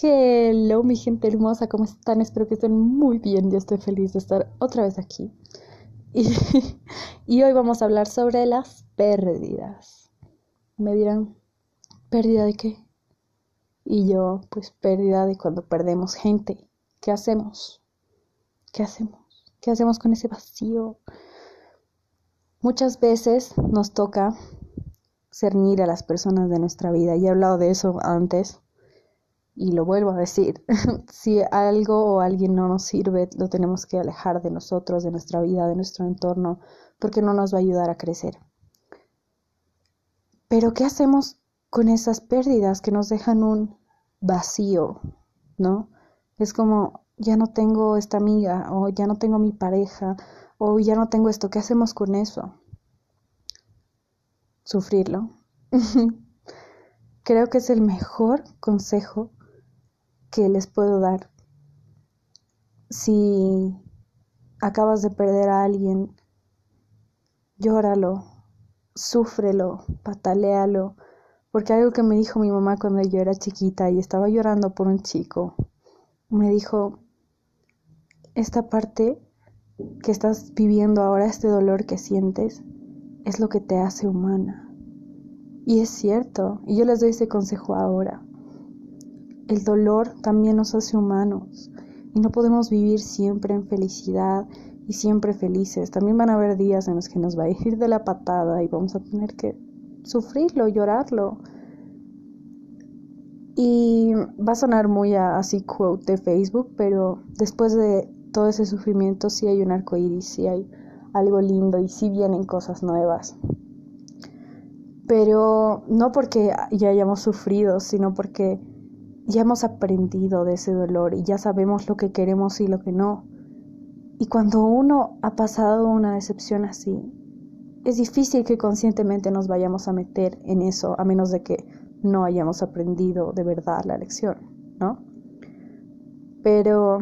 Hello, mi gente hermosa, ¿cómo están? Espero que estén muy bien. Yo estoy feliz de estar otra vez aquí. Y, y, hoy vamos a hablar sobre las pérdidas. Me dirán, ¿pérdida de qué? Y yo, pues pérdida de cuando perdemos gente. ¿Qué hacemos? ¿Qué hacemos? ¿Qué hacemos con ese vacío? Muchas veces nos toca cernir a las personas de nuestra vida. Y he hablado de eso antes y lo vuelvo a decir. si algo o alguien no nos sirve, lo tenemos que alejar de nosotros, de nuestra vida, de nuestro entorno, porque no nos va a ayudar a crecer. Pero ¿qué hacemos con esas pérdidas que nos dejan un vacío, ¿no? Es como, ya no tengo esta amiga, o ya no tengo mi pareja, o ya no tengo esto, ¿qué hacemos con eso? Sufrirlo. Creo que es el mejor consejo que les puedo dar. Si acabas de perder a alguien, llóralo, súfrelo, pataléalo, porque algo que me dijo mi mamá cuando yo era chiquita y estaba llorando por un chico, me dijo, esta parte que estás viviendo ahora, este dolor que sientes, es lo que te hace humana. Y es cierto, y yo les doy ese consejo ahora. El dolor también nos hace humanos y no podemos vivir siempre en felicidad y siempre felices. También van a haber días en los que nos va a ir de la patada y vamos a tener que sufrirlo, llorarlo. Y va a sonar muy así quote de Facebook, pero después de todo ese sufrimiento sí hay un arco iris, sí hay algo lindo y sí vienen cosas nuevas. Pero no porque ya hayamos sufrido, sino porque ya hemos aprendido de ese dolor y ya sabemos lo que queremos y lo que no. Y cuando uno ha pasado una decepción así, es difícil que conscientemente nos vayamos a meter en eso, a menos de que no hayamos aprendido de verdad la lección, ¿no? Pero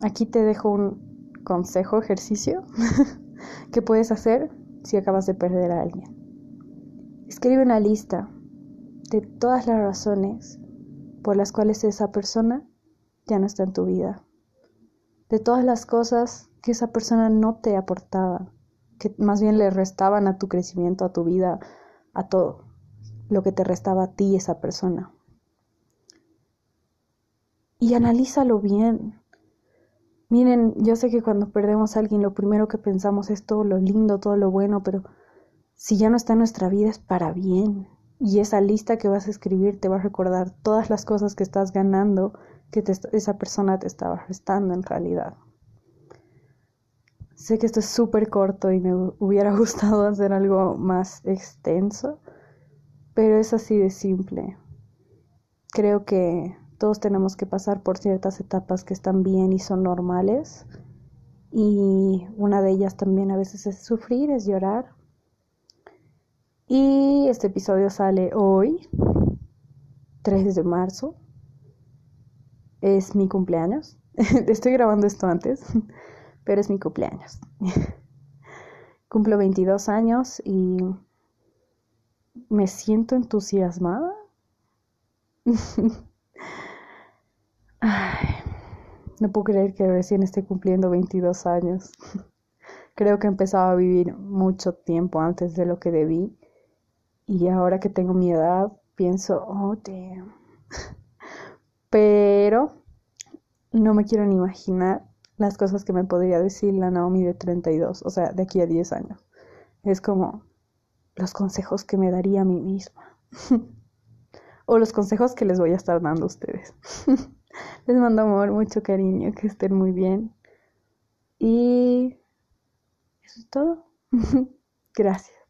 aquí te dejo un consejo, ejercicio, que puedes hacer si acabas de perder a alguien. Escribe una lista de todas las razones por las cuales esa persona ya no está en tu vida. De todas las cosas que esa persona no te aportaba, que más bien le restaban a tu crecimiento, a tu vida, a todo, lo que te restaba a ti esa persona. Y analízalo bien. Miren, yo sé que cuando perdemos a alguien lo primero que pensamos es todo lo lindo, todo lo bueno, pero si ya no está en nuestra vida es para bien. Y esa lista que vas a escribir te va a recordar todas las cosas que estás ganando que esa persona te estaba restando en realidad. Sé que esto es súper corto y me hubiera gustado hacer algo más extenso, pero es así de simple. Creo que todos tenemos que pasar por ciertas etapas que están bien y son normales. Y una de ellas también a veces es sufrir, es llorar, y este episodio sale hoy, 3 de marzo. Es mi cumpleaños. Estoy grabando esto antes, pero es mi cumpleaños. Cumplo 22 años y me siento entusiasmada. no puedo creer que recién esté cumpliendo 22 años. Creo que empezaba a vivir mucho tiempo antes de lo que debí y ahora que tengo mi edad, pienso, oh, damn. Pero no me quiero ni imaginar las cosas que me podría decir la Naomi de 32, o sea, de aquí a 10 años. Es como los consejos que me daría a mí misma. o los consejos que les voy a estar dando a ustedes. les mando amor, mucho cariño, que estén muy bien. Y eso es todo. Gracias.